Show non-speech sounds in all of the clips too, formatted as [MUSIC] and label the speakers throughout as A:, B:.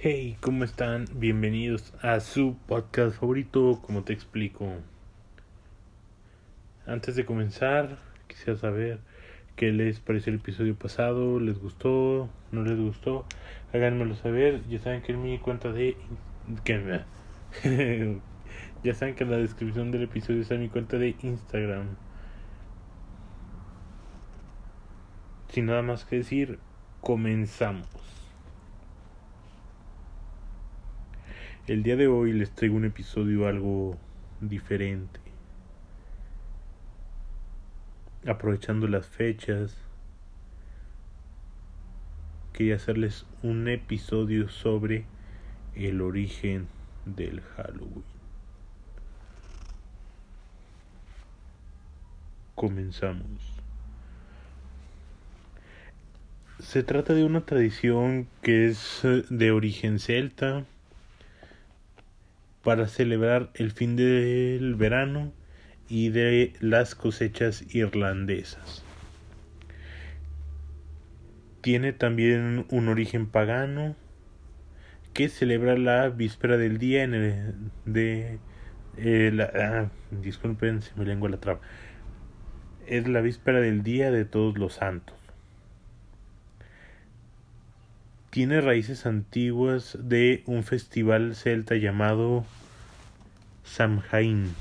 A: Hey, ¿cómo están? Bienvenidos a su podcast favorito, como te explico. Antes de comenzar, quisiera saber qué les pareció el episodio pasado, les gustó, no les gustó, háganmelo saber, ya saben que en mi cuenta de... Que... [LAUGHS] ya saben que en la descripción del episodio está mi cuenta de Instagram. Sin nada más que decir, comenzamos. El día de hoy les traigo un episodio algo diferente. Aprovechando las fechas, quería hacerles un episodio sobre el origen del Halloween. Comenzamos. Se trata de una tradición que es de origen celta para celebrar el fin del verano y de las cosechas irlandesas. Tiene también un origen pagano que celebra la víspera del día en el de eh, la, ah, disculpen si me lengua la traba es la víspera del día de todos los santos tiene raíces antiguas de un festival celta llamado Samhain,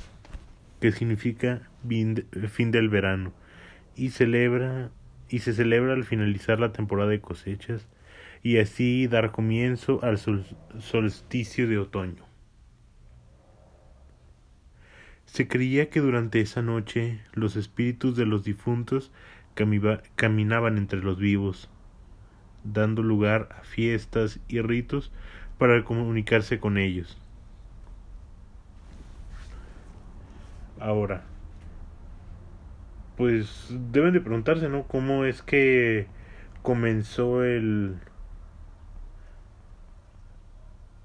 A: que significa fin del verano, y celebra y se celebra al finalizar la temporada de cosechas y así dar comienzo al solsticio de otoño. Se creía que durante esa noche los espíritus de los difuntos caminaban entre los vivos, dando lugar a fiestas y ritos para comunicarse con ellos. Ahora, pues deben de preguntarse, ¿no? ¿Cómo es que comenzó el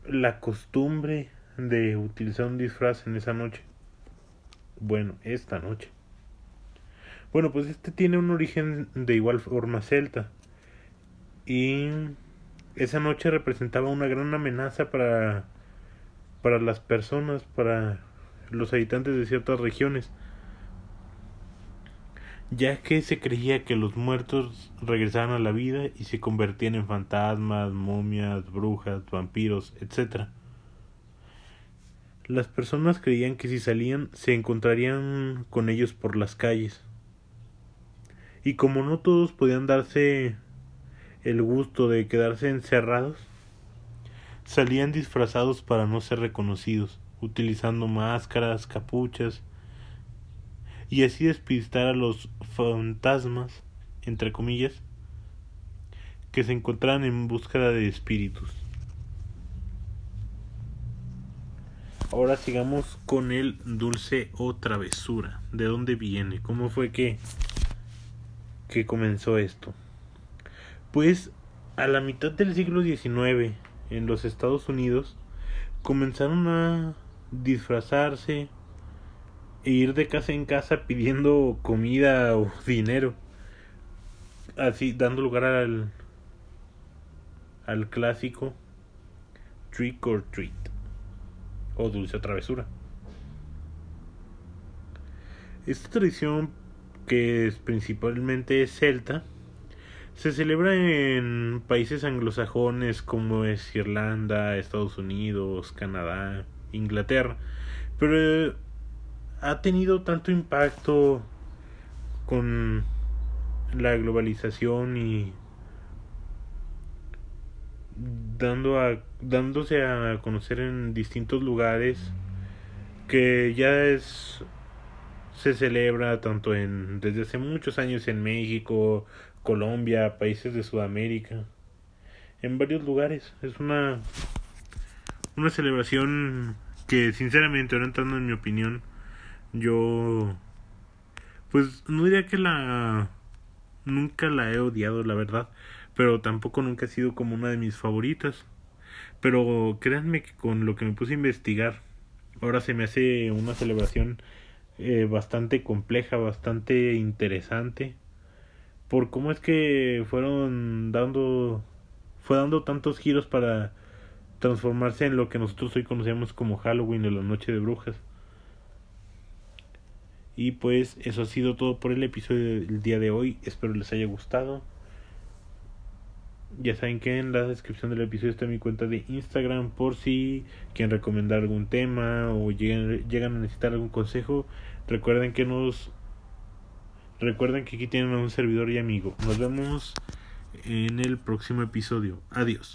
A: la costumbre de utilizar un disfraz en esa noche? Bueno, esta noche. Bueno, pues este tiene un origen de igual forma celta. Y esa noche representaba una gran amenaza para para las personas, para los habitantes de ciertas regiones, ya que se creía que los muertos regresaban a la vida y se convertían en fantasmas, momias, brujas, vampiros, etc. Las personas creían que si salían se encontrarían con ellos por las calles. Y como no todos podían darse el gusto de quedarse encerrados, salían disfrazados para no ser reconocidos utilizando máscaras, capuchas y así despistar a los fantasmas, entre comillas, que se encontraban en búsqueda de espíritus. Ahora sigamos con el dulce o travesura. ¿De dónde viene? ¿Cómo fue que, que comenzó esto? Pues a la mitad del siglo XIX en los Estados Unidos comenzaron a disfrazarse e ir de casa en casa pidiendo comida o [LAUGHS] dinero. Así dando lugar al al clásico trick or treat o dulce travesura. Esta tradición que es principalmente celta se celebra en países anglosajones como es Irlanda, Estados Unidos, Canadá, Inglaterra. Pero ha tenido tanto impacto con la globalización y dando a, dándose a conocer en distintos lugares que ya es se celebra tanto en desde hace muchos años en México, Colombia, países de Sudamérica, en varios lugares. Es una una celebración que sinceramente, ahora entrando en mi opinión, yo pues no diría que la nunca la he odiado, la verdad, pero tampoco nunca ha sido como una de mis favoritas. Pero créanme que con lo que me puse a investigar, ahora se me hace una celebración eh, bastante compleja, bastante interesante, por cómo es que fueron dando, fue dando tantos giros para transformarse en lo que nosotros hoy conocemos como Halloween o la Noche de Brujas. Y pues eso ha sido todo por el episodio del día de hoy. Espero les haya gustado. Ya saben que en la descripción del episodio está mi cuenta de Instagram por si quieren recomendar algún tema o llegan, llegan a necesitar algún consejo. Recuerden que nos recuerden que aquí tienen a un servidor y amigo. Nos vemos en el próximo episodio. Adiós.